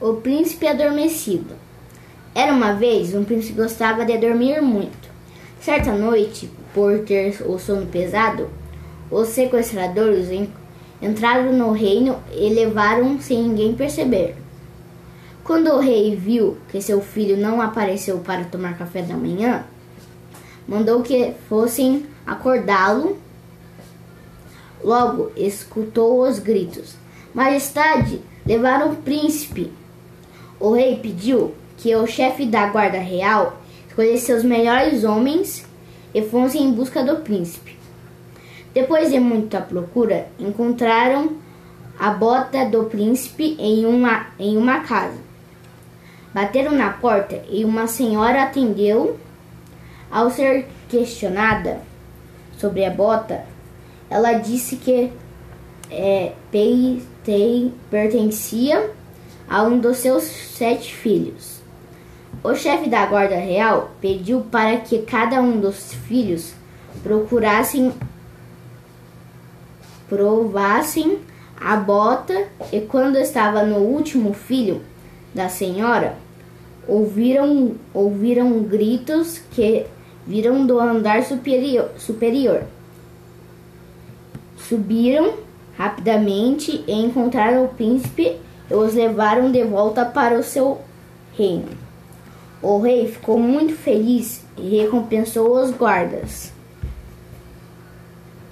O príncipe adormecido. Era uma vez um príncipe que gostava de dormir muito. Certa noite, por ter o sono pesado, os sequestradores entraram no reino e levaram sem ninguém perceber. Quando o rei viu que seu filho não apareceu para tomar café da manhã, mandou que fossem acordá-lo. Logo escutou os gritos: Majestade, levaram o príncipe! O rei pediu que o chefe da guarda real escolhesse seus melhores homens e fossem em busca do príncipe. Depois de muita procura, encontraram a bota do príncipe em uma, em uma casa. Bateram na porta e uma senhora atendeu. Ao ser questionada sobre a bota, ela disse que é, pertencia a um dos seus sete filhos. O chefe da guarda real pediu para que cada um dos filhos procurassem provassem a bota e quando estava no último filho da senhora ouviram ouviram gritos que viram do andar superior, superior. Subiram rapidamente e encontraram o príncipe os levaram de volta para o seu reino. O rei ficou muito feliz e recompensou os guardas.